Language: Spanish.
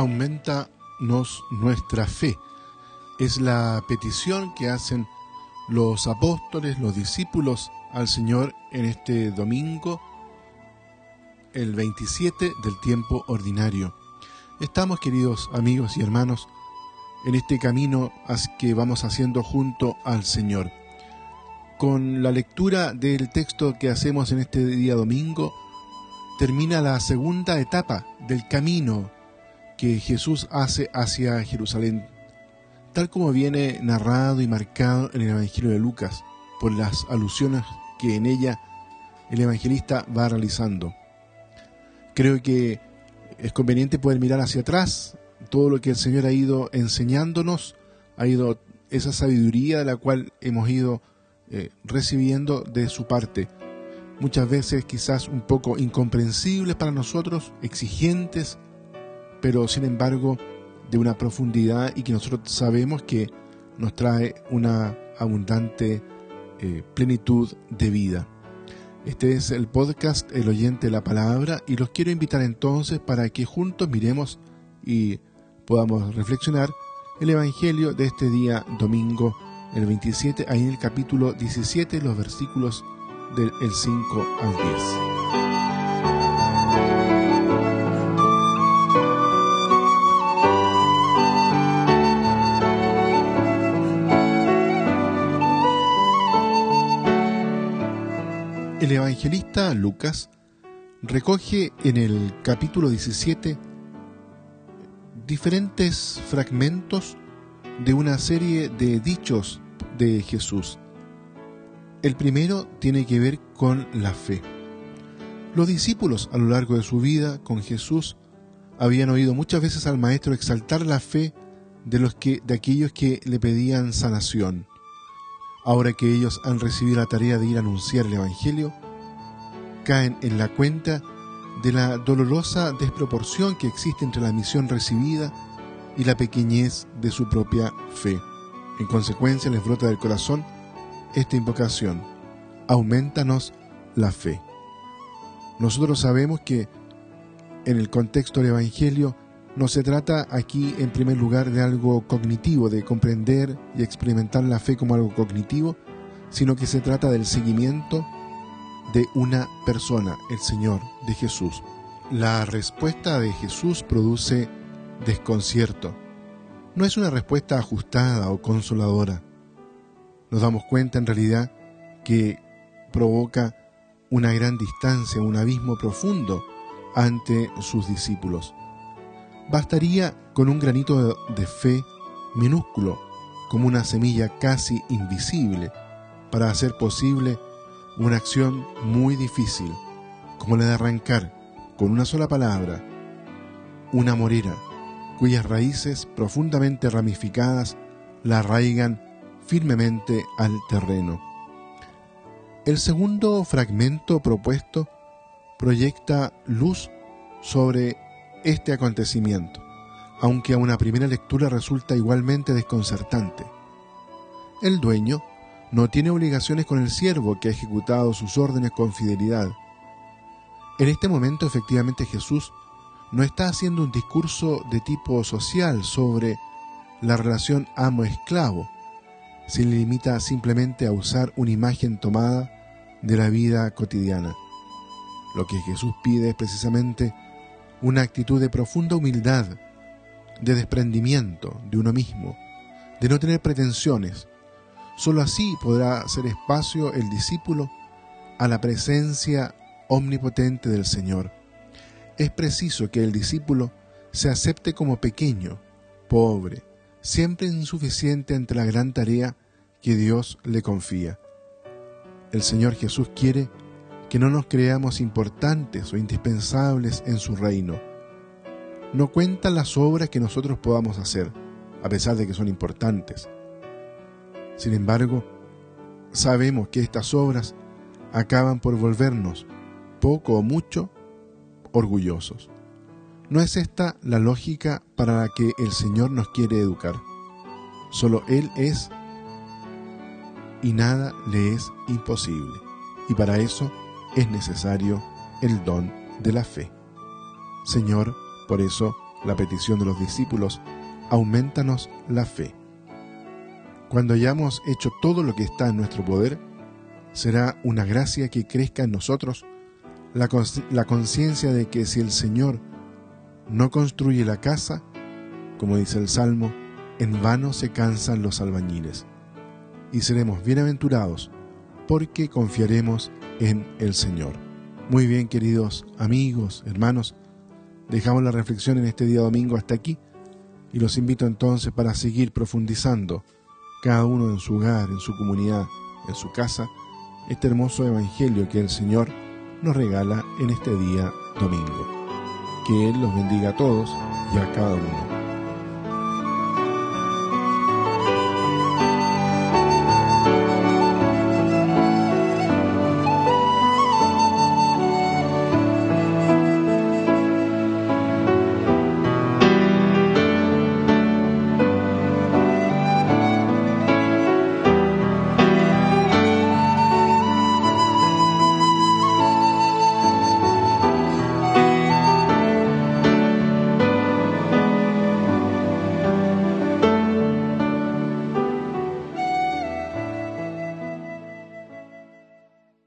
aumentanos nuestra fe. Es la petición que hacen los apóstoles, los discípulos al Señor en este domingo, el 27 del tiempo ordinario. Estamos, queridos amigos y hermanos, en este camino que vamos haciendo junto al Señor. Con la lectura del texto que hacemos en este día domingo, termina la segunda etapa del camino que Jesús hace hacia Jerusalén, tal como viene narrado y marcado en el Evangelio de Lucas, por las alusiones que en ella el evangelista va realizando. Creo que es conveniente poder mirar hacia atrás todo lo que el Señor ha ido enseñándonos, ha ido esa sabiduría de la cual hemos ido eh, recibiendo de su parte. Muchas veces quizás un poco incomprensibles para nosotros, exigentes, pero sin embargo de una profundidad y que nosotros sabemos que nos trae una abundante eh, plenitud de vida. Este es el podcast El oyente de la palabra y los quiero invitar entonces para que juntos miremos y podamos reflexionar el Evangelio de este día domingo, el 27, ahí en el capítulo 17, los versículos del 5 al 10. Lucas recoge en el capítulo 17 diferentes fragmentos de una serie de dichos de Jesús. El primero tiene que ver con la fe. Los discípulos a lo largo de su vida con Jesús habían oído muchas veces al maestro exaltar la fe de los que de aquellos que le pedían sanación. Ahora que ellos han recibido la tarea de ir a anunciar el Evangelio, caen en la cuenta de la dolorosa desproporción que existe entre la misión recibida y la pequeñez de su propia fe. En consecuencia les brota del corazón esta invocación, aumentanos la fe. Nosotros sabemos que en el contexto del Evangelio no se trata aquí en primer lugar de algo cognitivo, de comprender y experimentar la fe como algo cognitivo, sino que se trata del seguimiento de una persona, el Señor, de Jesús. La respuesta de Jesús produce desconcierto. No es una respuesta ajustada o consoladora. Nos damos cuenta en realidad que provoca una gran distancia, un abismo profundo ante sus discípulos. Bastaría con un granito de fe minúsculo, como una semilla casi invisible, para hacer posible una acción muy difícil, como la de arrancar con una sola palabra una morera cuyas raíces profundamente ramificadas la arraigan firmemente al terreno. El segundo fragmento propuesto proyecta luz sobre este acontecimiento, aunque a una primera lectura resulta igualmente desconcertante. El dueño no tiene obligaciones con el siervo que ha ejecutado sus órdenes con fidelidad. En este momento efectivamente Jesús no está haciendo un discurso de tipo social sobre la relación amo-esclavo, se limita simplemente a usar una imagen tomada de la vida cotidiana. Lo que Jesús pide es precisamente una actitud de profunda humildad, de desprendimiento de uno mismo, de no tener pretensiones, Solo así podrá hacer espacio el discípulo a la presencia omnipotente del Señor. Es preciso que el discípulo se acepte como pequeño, pobre, siempre insuficiente ante la gran tarea que Dios le confía. El Señor Jesús quiere que no nos creamos importantes o indispensables en su reino. No cuentan las obras que nosotros podamos hacer, a pesar de que son importantes sin embargo, sabemos que estas obras acaban por volvernos, poco o mucho, orgullosos. No es esta la lógica para la que el Señor nos quiere educar. Solo Él es y nada le es imposible. Y para eso es necesario el don de la fe. Señor, por eso, la petición de los discípulos, aumentanos la fe. Cuando hayamos hecho todo lo que está en nuestro poder, será una gracia que crezca en nosotros la, conciencia de que si el Señor no construye la casa, como dice el Salmo, en vano se cansan los albañiles. Y seremos bienaventurados porque confiaremos en el Señor. Muy bien, queridos amigos, hermanos, dejamos la reflexión en este día domingo hasta aquí y los invito entonces para seguir profundizando, cada uno en su hogar, en su comunidad, en su casa, este hermoso evangelio que el Señor nos regala en este día domingo. Que Él los bendiga a todos y a cada uno.